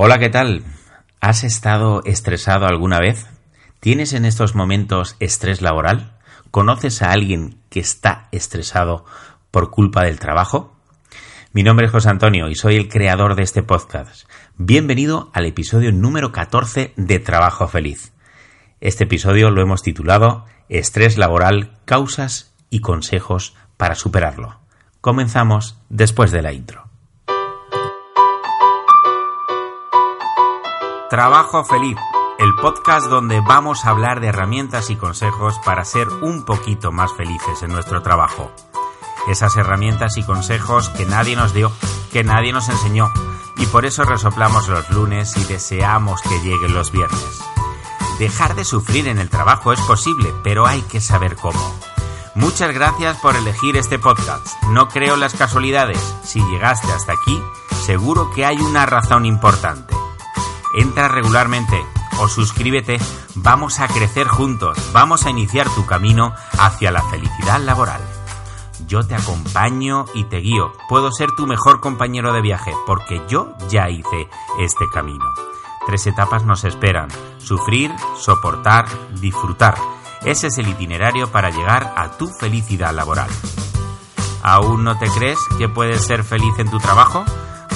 Hola, ¿qué tal? ¿Has estado estresado alguna vez? ¿Tienes en estos momentos estrés laboral? ¿Conoces a alguien que está estresado por culpa del trabajo? Mi nombre es José Antonio y soy el creador de este podcast. Bienvenido al episodio número 14 de Trabajo Feliz. Este episodio lo hemos titulado Estrés laboral, causas y consejos para superarlo. Comenzamos después de la intro. Trabajo Feliz, el podcast donde vamos a hablar de herramientas y consejos para ser un poquito más felices en nuestro trabajo. Esas herramientas y consejos que nadie nos dio, que nadie nos enseñó, y por eso resoplamos los lunes y deseamos que lleguen los viernes. Dejar de sufrir en el trabajo es posible, pero hay que saber cómo. Muchas gracias por elegir este podcast. No creo en las casualidades. Si llegaste hasta aquí, seguro que hay una razón importante. Entra regularmente o suscríbete, vamos a crecer juntos, vamos a iniciar tu camino hacia la felicidad laboral. Yo te acompaño y te guío, puedo ser tu mejor compañero de viaje porque yo ya hice este camino. Tres etapas nos esperan, sufrir, soportar, disfrutar. Ese es el itinerario para llegar a tu felicidad laboral. ¿Aún no te crees que puedes ser feliz en tu trabajo?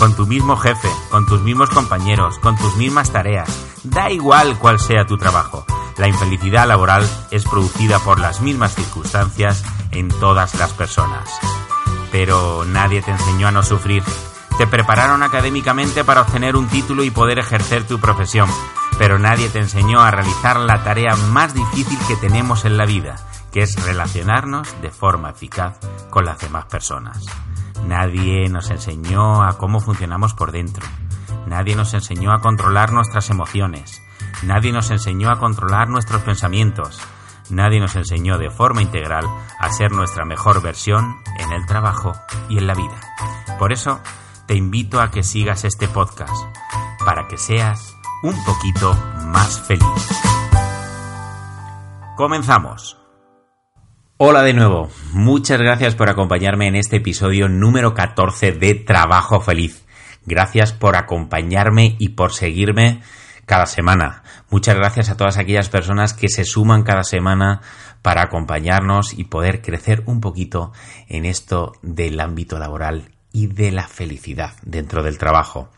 Con tu mismo jefe, con tus mismos compañeros, con tus mismas tareas. Da igual cuál sea tu trabajo. La infelicidad laboral es producida por las mismas circunstancias en todas las personas. Pero nadie te enseñó a no sufrir. Te prepararon académicamente para obtener un título y poder ejercer tu profesión, pero nadie te enseñó a realizar la tarea más difícil que tenemos en la vida, que es relacionarnos de forma eficaz con las demás personas. Nadie nos enseñó a cómo funcionamos por dentro. Nadie nos enseñó a controlar nuestras emociones. Nadie nos enseñó a controlar nuestros pensamientos. Nadie nos enseñó de forma integral a ser nuestra mejor versión en el trabajo y en la vida. Por eso, te invito a que sigas este podcast, para que seas un poquito más feliz. Comenzamos. Hola de nuevo, muchas gracias por acompañarme en este episodio número 14 de Trabajo Feliz. Gracias por acompañarme y por seguirme cada semana. Muchas gracias a todas aquellas personas que se suman cada semana para acompañarnos y poder crecer un poquito en esto del ámbito laboral y de la felicidad dentro del trabajo.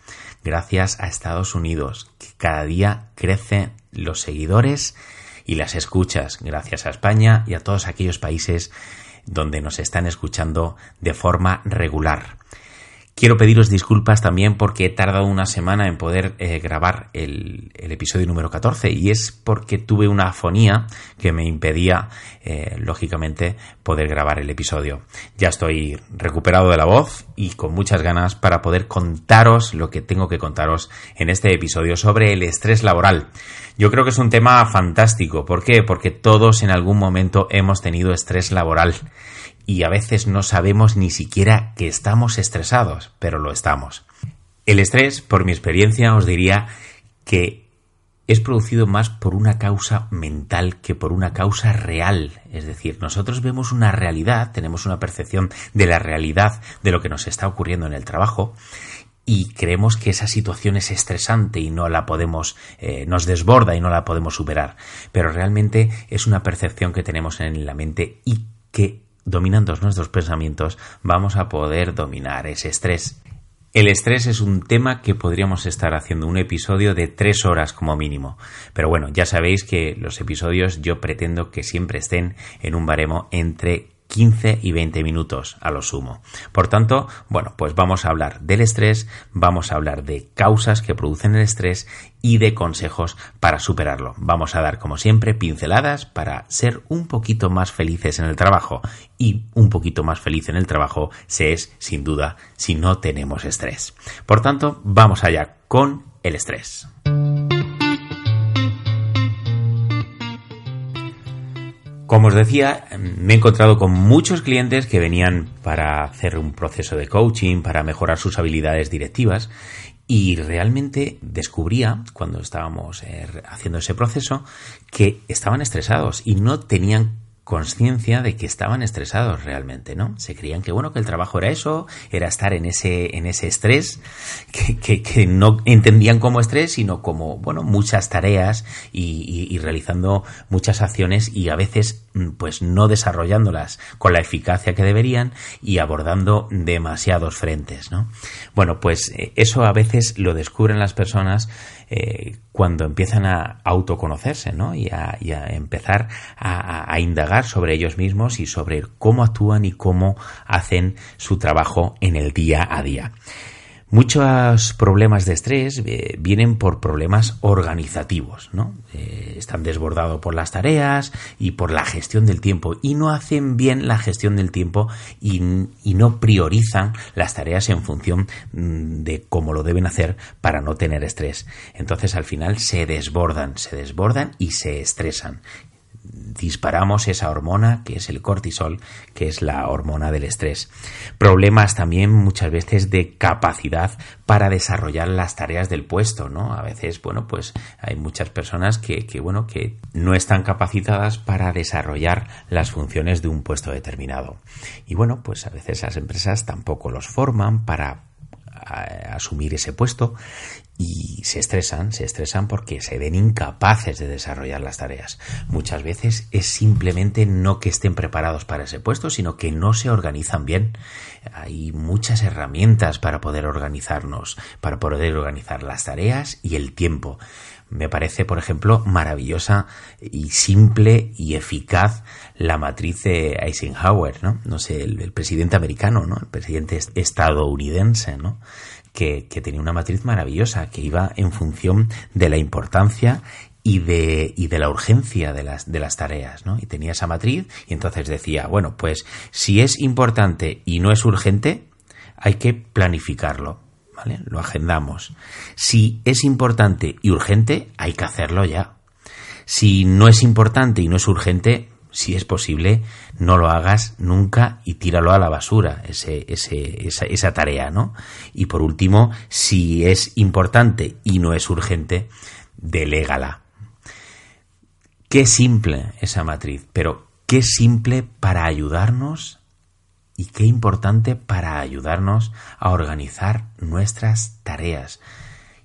Gracias a Estados Unidos, que cada día crecen los seguidores y las escuchas gracias a España y a todos aquellos países donde nos están escuchando de forma regular. Quiero pediros disculpas también porque he tardado una semana en poder eh, grabar el, episodio número 14 y es porque tuve una afonía que me impedía, eh, lógicamente, poder grabar el episodio. Ya estoy recuperado de la voz y con muchas ganas para poder contaros lo que tengo que contaros en este episodio sobre el estrés laboral. Yo creo que es un tema fantástico. ¿Por qué? Porque todos en algún momento hemos tenido estrés laboral y a veces no sabemos ni siquiera que estamos estresados, pero lo estamos. El estrés, por mi experiencia, os diría que es producido más por una causa mental que por una causa real. Es decir, nosotros vemos una realidad, tenemos una percepción de la realidad de lo que nos está ocurriendo en el trabajo y creemos que esa situación es estresante y no la podemos, eh, nos desborda y no la podemos superar. Pero realmente es una percepción que tenemos en la mente y que dominando nuestros pensamientos, vamos a poder dominar ese estrés. El estrés es un tema que podríamos estar haciendo un episodio de tres horas como mínimo. Pero bueno, ya sabéis que los episodios yo pretendo que siempre estén en un baremo entre 15 y 20 minutos a lo sumo. Por tanto, bueno, pues vamos a hablar del estrés, vamos a hablar de causas que producen el estrés y de consejos para superarlo. Vamos a dar, como siempre, pinceladas para ser un poquito más felices en el trabajo. Y un poquito más feliz en el trabajo se es, sin duda, si no tenemos estrés. Por tanto, vamos allá con el estrés. Como os decía, me he encontrado con muchos clientes que venían para hacer un proceso de coaching, para mejorar sus habilidades directivas y realmente descubría, cuando estábamos eh, haciendo ese proceso, que estaban estresados y no tenían conciencia de que estaban estresados realmente, ¿no? Se creían que bueno, que el trabajo era eso, era estar en ese, en ese estrés, que, que, no entendían como estrés, sino como, bueno, muchas tareas y, realizando muchas acciones y a veces, mm, pues no desarrollándolas con la eficacia que deberían y abordando demasiados frentes, ¿no? Bueno, pues eh, eso a veces lo descubren las personas eh, cuando empiezan a autoconocerse ¿no? y, a, empezar a, indagar sobre ellos mismos y sobre cómo actúan y cómo hacen su trabajo en el día a día. Muchos problemas de estrés eh, vienen por problemas organizativos, ¿no? Eh, están desbordados por las tareas y por la gestión del tiempo y no hacen bien la gestión del tiempo y, no priorizan las tareas en función mm, de cómo lo deben hacer para no tener estrés. Entonces al final se desbordan, se desbordan y se estresan disparamos esa hormona que es el cortisol, que es la hormona del estrés. Problemas también muchas veces de capacidad para desarrollar las tareas del puesto, ¿no? A veces, bueno, pues hay muchas personas que, que bueno, que no están capacitadas para desarrollar las funciones de un puesto determinado. Y bueno, pues a veces las empresas tampoco los forman para asumir ese puesto y se estresan, se estresan porque se ven incapaces de desarrollar las tareas. Muchas veces es simplemente no que estén preparados para ese puesto, sino que no se organizan bien. Hay muchas herramientas para poder organizarnos, para poder organizar las tareas y el tiempo. Me parece, por ejemplo, maravillosa y simple y eficaz la matriz de Eisenhower, ¿no? No sé, el, el presidente americano, ¿no? El presidente estadounidense, ¿no? Que, tenía una matriz maravillosa, que iba en función de la importancia y de, y de la urgencia de las, de las tareas, ¿no? Y tenía esa matriz y entonces decía, bueno, pues si es importante y no es urgente, hay que planificarlo, ¿vale? Lo agendamos. Si es importante y urgente, hay que hacerlo ya. Si no es importante y no es urgente, si es posible, no lo hagas nunca y tíralo a la basura, ese, esa, esa, tarea, ¿no? Y por último, si es importante y no es urgente, delégala. Qué simple esa matriz, pero qué simple para ayudarnos y qué importante para ayudarnos a organizar nuestras tareas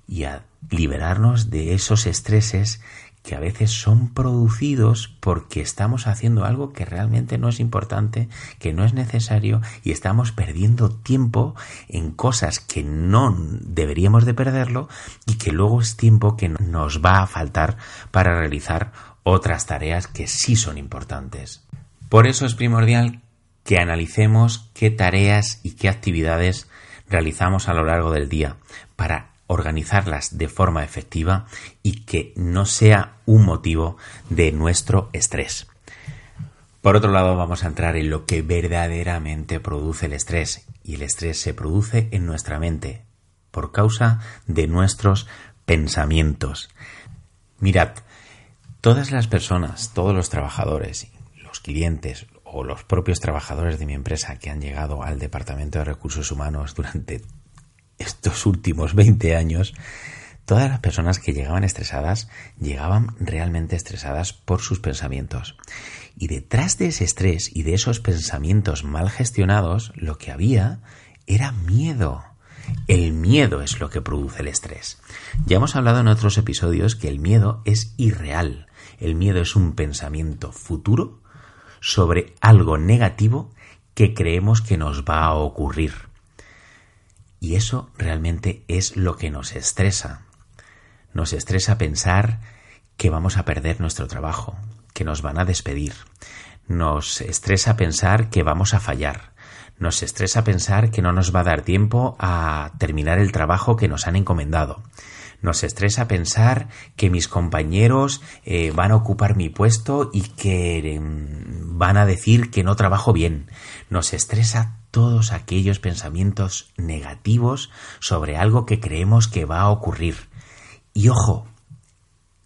y a liberarnos de esos estreses que a veces son producidos porque estamos haciendo algo que realmente no es importante, que no es necesario y estamos perdiendo tiempo en cosas que no deberíamos de perderlo y que luego es tiempo que nos va a faltar para realizar otras tareas que sí son importantes. Por eso es primordial que analicemos qué tareas y qué actividades realizamos a lo largo del día para organizarlas de forma efectiva y que no sea un motivo de nuestro estrés. Por otro lado, vamos a entrar en lo que verdaderamente produce el estrés. Y el estrés se produce en nuestra mente por causa de nuestros pensamientos. Mirad, todas las personas, todos los trabajadores, los clientes o los propios trabajadores de mi empresa que han llegado al Departamento de Recursos Humanos durante estos últimos 20 años, todas las personas que llegaban estresadas llegaban realmente estresadas por sus pensamientos. Y detrás de ese estrés y de esos pensamientos mal gestionados, lo que había era miedo. El miedo es lo que produce el estrés. Ya hemos hablado en otros episodios que el miedo es irreal. El miedo es un pensamiento futuro sobre algo negativo que creemos que nos va a ocurrir. Y eso realmente es lo que nos estresa. Nos estresa pensar que vamos a perder nuestro trabajo, que nos van a despedir. Nos estresa pensar que vamos a fallar. Nos estresa pensar que no nos va a dar tiempo a terminar el trabajo que nos han encomendado. Nos estresa pensar que mis compañeros eh, van a ocupar mi puesto y que mm, van a decir que no trabajo bien. Nos estresa todos aquellos pensamientos negativos sobre algo que creemos que va a ocurrir. Y ojo,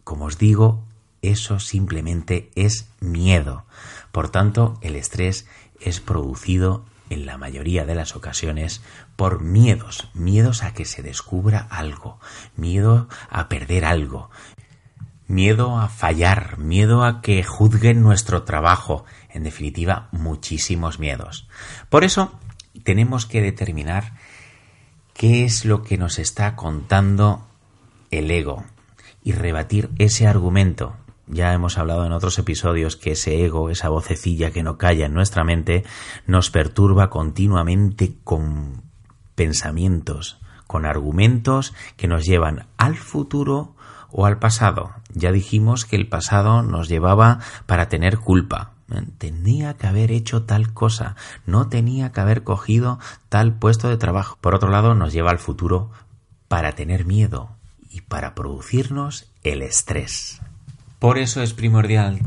como os digo, eso simplemente es miedo. Por tanto, el estrés es producido en la mayoría de las ocasiones por miedos, miedos a que se descubra algo, miedo a perder algo, miedo a fallar, miedo a que juzguen nuestro trabajo, en definitiva, muchísimos miedos. Por eso, tenemos que determinar qué es lo que nos está contando el ego y rebatir ese argumento. Ya hemos hablado en otros episodios que ese ego, esa vocecilla que no calla en nuestra mente, nos perturba continuamente con pensamientos, con argumentos que nos llevan al futuro o al pasado. Ya dijimos que el pasado nos llevaba para tener culpa. Tenía que haber hecho tal cosa, no tenía que haber cogido tal puesto de trabajo. Por otro lado, nos lleva al futuro para tener miedo y para producirnos el estrés. Por eso es primordial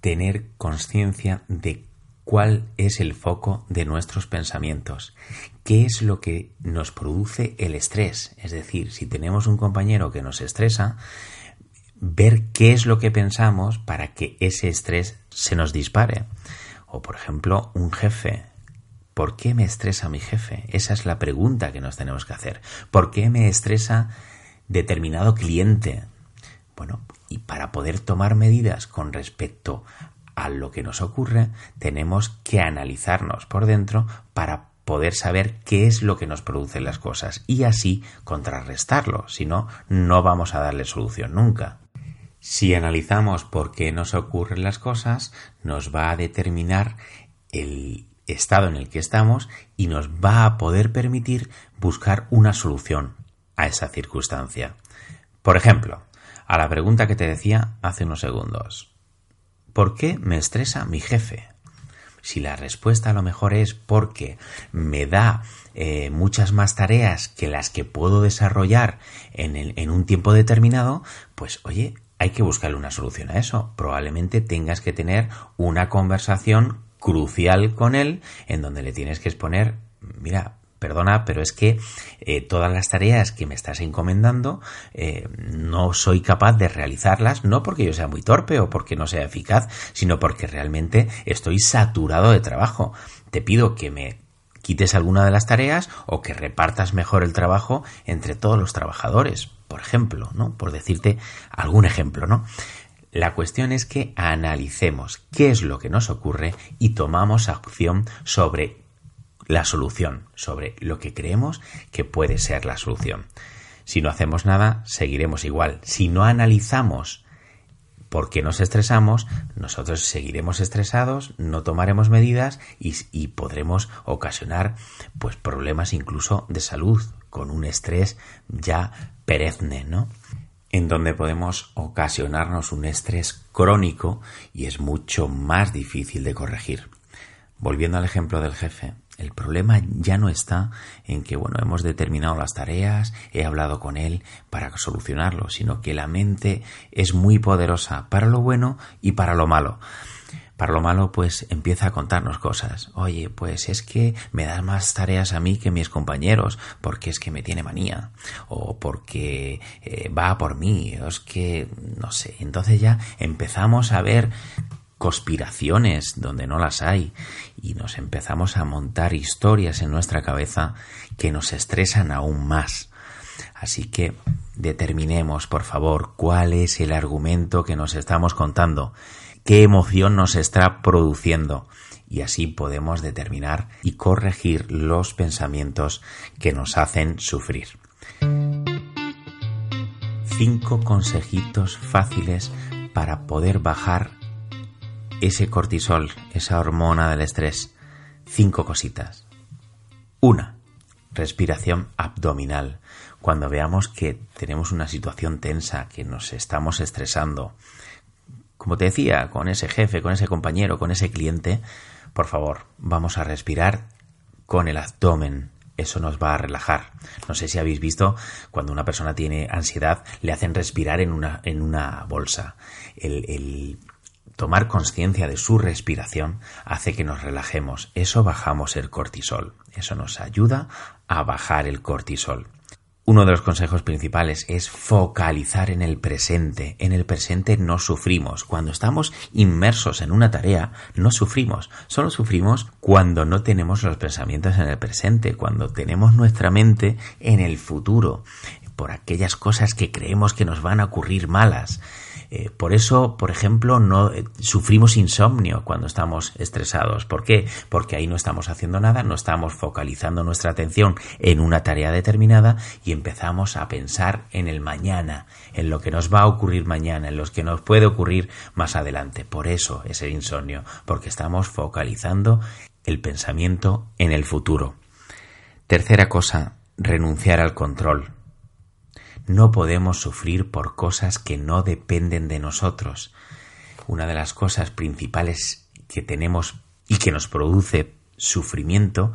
tener conciencia de cuál es el foco de nuestros pensamientos, qué es lo que nos produce el estrés. Es decir, si tenemos un compañero que nos estresa, ver qué es lo que pensamos para que ese estrés se nos dispare. O, por ejemplo, un jefe. ¿Por qué me estresa mi jefe? Esa es la pregunta que nos tenemos que hacer. ¿Por qué me estresa determinado cliente? Bueno, y para poder tomar medidas con respecto a lo que nos ocurre, tenemos que analizarnos por dentro para poder saber qué es lo que nos produce las cosas y así contrarrestarlo, si no, no vamos a darle solución nunca. Si analizamos por qué nos ocurren las cosas, nos va a determinar el estado en el que estamos y nos va a poder permitir buscar una solución a esa circunstancia. Por ejemplo, a la pregunta que te decía hace unos segundos. ¿Por qué me estresa mi jefe? Si la respuesta a lo mejor es porque me da eh, muchas más tareas que las que puedo desarrollar en, en un tiempo determinado, pues oye, hay que buscarle una solución a eso. Probablemente tengas que tener una conversación crucial con él en donde le tienes que exponer, mira, perdona, pero es que eh, todas las tareas que me estás encomendando eh, no soy capaz de realizarlas, no porque yo sea muy torpe o porque no sea eficaz, sino porque realmente estoy saturado de trabajo. Te pido que me quites alguna de las tareas o que repartas mejor el trabajo entre todos los trabajadores, por ejemplo, ¿no? Por decirte algún ejemplo, ¿no? La cuestión es que analicemos qué es lo que nos ocurre y tomamos acción sobre la solución, sobre lo que creemos que puede ser la solución. Si no hacemos nada, seguiremos igual. Si no analizamos por qué nos estresamos, nosotros seguiremos estresados, no tomaremos medidas y, podremos ocasionar pues problemas incluso de salud con un estrés ya perezne, ¿no? En donde podemos ocasionarnos un estrés crónico y es mucho más difícil de corregir. Volviendo al ejemplo del jefe, el problema ya no está en que, bueno, hemos determinado las tareas, he hablado con él para solucionarlo, sino que la mente es muy poderosa para lo bueno y para lo malo. Para lo malo, pues empieza a contarnos cosas. Oye, pues es que me das más tareas a mí que mis compañeros, porque es que me tiene manía, o porque eh, va por mí, o es que, no sé. Entonces ya empezamos a ver conspiraciones donde no las hay y nos empezamos a montar historias en nuestra cabeza que nos estresan aún más. Así que determinemos, por favor, cuál es el argumento que nos estamos contando, qué emoción nos está produciendo y así podemos determinar y corregir los pensamientos que nos hacen sufrir. Cinco consejitos fáciles para poder bajar ese cortisol, esa hormona del estrés. Cinco cositas. Una, respiración abdominal. Cuando veamos que tenemos una situación tensa, que nos estamos estresando, como te decía, con ese jefe, con ese compañero, con ese cliente, por favor, vamos a respirar con el abdomen. Eso nos va a relajar. No sé si habéis visto cuando una persona tiene ansiedad, le hacen respirar en una, en una bolsa. El, el, tomar conciencia de su respiración hace que nos relajemos. Eso bajamos el cortisol. Eso nos ayuda a bajar el cortisol. Uno de los consejos principales es focalizar en el presente. En el presente no sufrimos. Cuando estamos inmersos en una tarea, no sufrimos. Solo sufrimos cuando no tenemos los pensamientos en el presente, cuando tenemos nuestra mente en el futuro, por aquellas cosas que creemos que nos van a ocurrir malas. Eh, por eso, por ejemplo, no eh, sufrimos insomnio cuando estamos estresados. ¿Por qué? Porque ahí no estamos haciendo nada, no estamos focalizando nuestra atención en una tarea determinada y empezamos a pensar en el mañana, en lo que nos va a ocurrir mañana, en lo que nos puede ocurrir más adelante. Por eso es el insomnio, porque estamos focalizando el pensamiento en el futuro. Tercera cosa, renunciar al control. No podemos sufrir por cosas que no dependen de nosotros. Una de las cosas principales que tenemos y que nos produce sufrimiento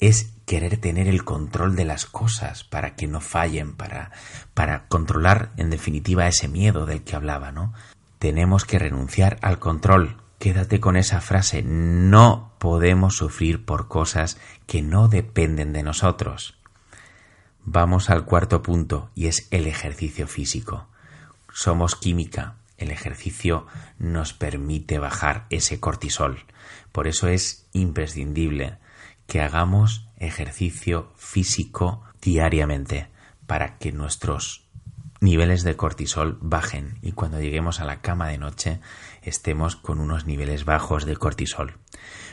es querer tener el control de las cosas para que no fallen, para, para controlar en definitiva ese miedo del que hablaba, ¿no? Tenemos que renunciar al control. Quédate con esa frase. No podemos sufrir por cosas que no dependen de nosotros. Vamos al cuarto punto y es el ejercicio físico. Somos química. El ejercicio nos permite bajar ese cortisol. Por eso es imprescindible que hagamos ejercicio físico diariamente para que nuestros niveles de cortisol bajen y cuando lleguemos a la cama de noche estemos con unos niveles bajos de cortisol.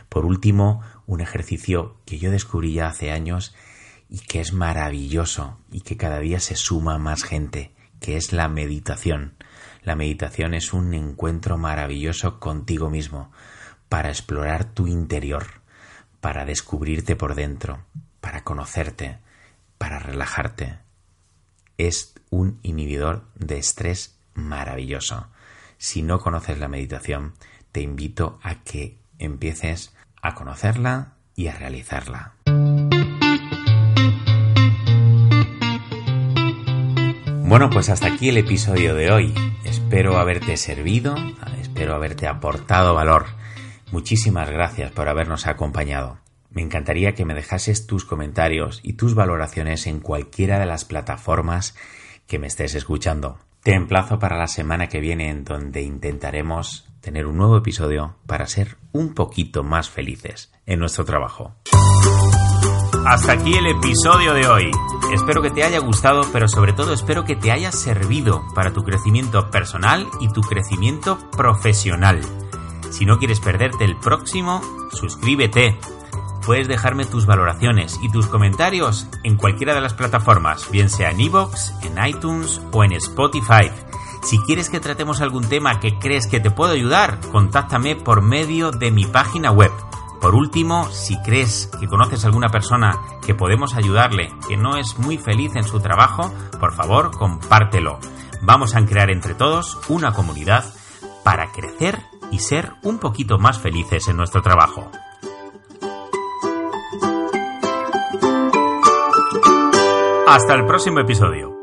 Por último, un ejercicio que yo descubrí ya hace años y que es maravilloso y que cada día se suma más gente, que es la meditación. La meditación es un encuentro maravilloso contigo mismo, para explorar tu interior, para descubrirte por dentro, para conocerte, para relajarte. Es un inhibidor de estrés maravilloso. Si no conoces la meditación, te invito a que empieces a conocerla y a realizarla. Bueno, pues hasta aquí el episodio de hoy. Espero haberte servido, espero haberte aportado valor. Muchísimas gracias por habernos acompañado. Me encantaría que me dejases tus comentarios y tus valoraciones en cualquiera de las plataformas que me estés escuchando. Te emplazo para la semana que viene en donde intentaremos tener un nuevo episodio para ser un poquito más felices en nuestro trabajo. Hasta aquí el episodio de hoy. Espero que te haya gustado, pero sobre todo espero que te haya servido para tu crecimiento personal y tu crecimiento profesional. Si no quieres perderte el próximo, suscríbete. Puedes dejarme tus valoraciones y tus comentarios en cualquiera de las plataformas, bien sea en iVoox, en iTunes o en Spotify. Si quieres que tratemos algún tema que crees que te puedo ayudar, contáctame por medio de mi página web por último, si crees que conoces a alguna persona que podemos ayudarle, que no es muy feliz en su trabajo, por favor, compártelo. Vamos a crear entre todos una comunidad para crecer y ser un poquito más felices en nuestro trabajo. Hasta el próximo episodio.